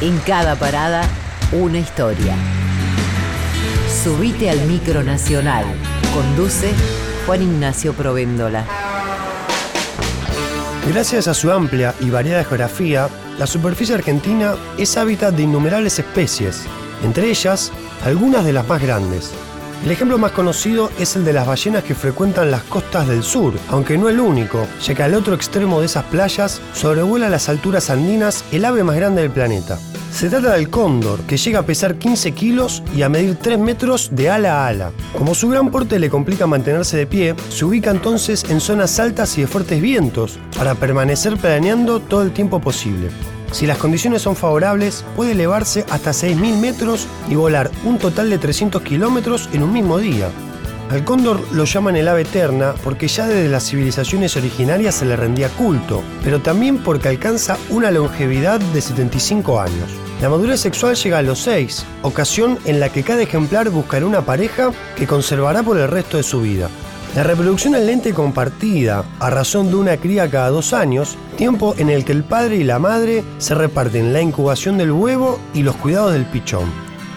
En cada parada, una historia. Subite al micro nacional. Conduce Juan Ignacio Provéndola. Gracias a su amplia y variada geografía, la superficie argentina es hábitat de innumerables especies, entre ellas algunas de las más grandes. El ejemplo más conocido es el de las ballenas que frecuentan las costas del sur, aunque no el único, ya que al otro extremo de esas playas sobrevuela las alturas andinas el ave más grande del planeta. Se trata del cóndor, que llega a pesar 15 kilos y a medir 3 metros de ala a ala. Como su gran porte le complica mantenerse de pie, se ubica entonces en zonas altas y de fuertes vientos, para permanecer planeando todo el tiempo posible. Si las condiciones son favorables, puede elevarse hasta 6.000 metros y volar un total de 300 kilómetros en un mismo día. Al cóndor lo llaman el ave eterna porque ya desde las civilizaciones originarias se le rendía culto, pero también porque alcanza una longevidad de 75 años. La madurez sexual llega a los 6, ocasión en la que cada ejemplar buscará una pareja que conservará por el resto de su vida. La reproducción es lenta y compartida, a razón de una cría cada dos años, tiempo en el que el padre y la madre se reparten la incubación del huevo y los cuidados del pichón.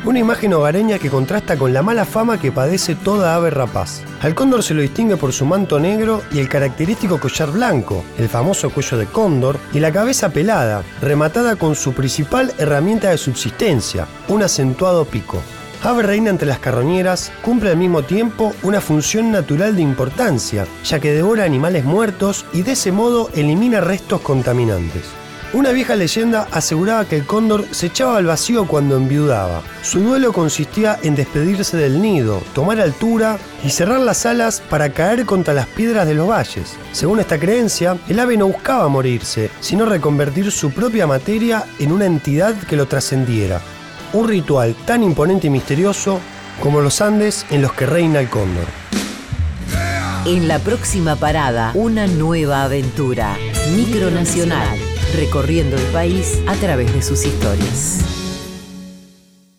Una imagen hogareña que contrasta con la mala fama que padece toda ave rapaz. Al cóndor se lo distingue por su manto negro y el característico collar blanco, el famoso cuello de cóndor, y la cabeza pelada, rematada con su principal herramienta de subsistencia, un acentuado pico. Ave reina entre las carroñeras, cumple al mismo tiempo una función natural de importancia, ya que devora animales muertos y de ese modo elimina restos contaminantes. Una vieja leyenda aseguraba que el cóndor se echaba al vacío cuando enviudaba. Su duelo consistía en despedirse del nido, tomar altura y cerrar las alas para caer contra las piedras de los valles. Según esta creencia, el ave no buscaba morirse, sino reconvertir su propia materia en una entidad que lo trascendiera un ritual tan imponente y misterioso como los Andes en los que reina el cóndor. En la próxima parada, una nueva aventura. Micronacional, recorriendo el país a través de sus historias.